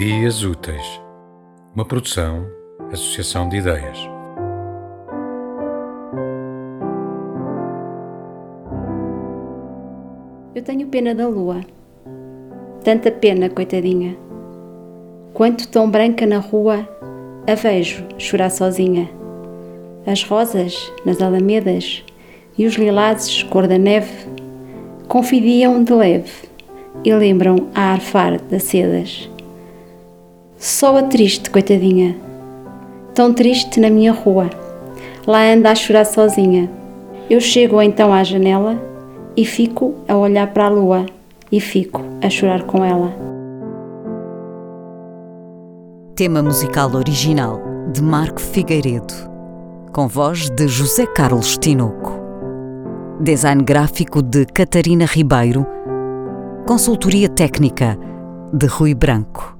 Ideias Úteis, uma produção, associação de ideias. Eu tenho pena da lua, tanta pena, coitadinha. Quanto tão branca na rua, a vejo chorar sozinha. As rosas nas alamedas e os lilazes cor da neve confidiam de leve e lembram a arfar das sedas. Só a triste, coitadinha, tão triste na minha rua, lá anda a chorar sozinha. Eu chego então à janela e fico a olhar para a lua e fico a chorar com ela. Tema musical original de Marco Figueiredo, com voz de José Carlos Tinoco. Design gráfico de Catarina Ribeiro. Consultoria técnica de Rui Branco.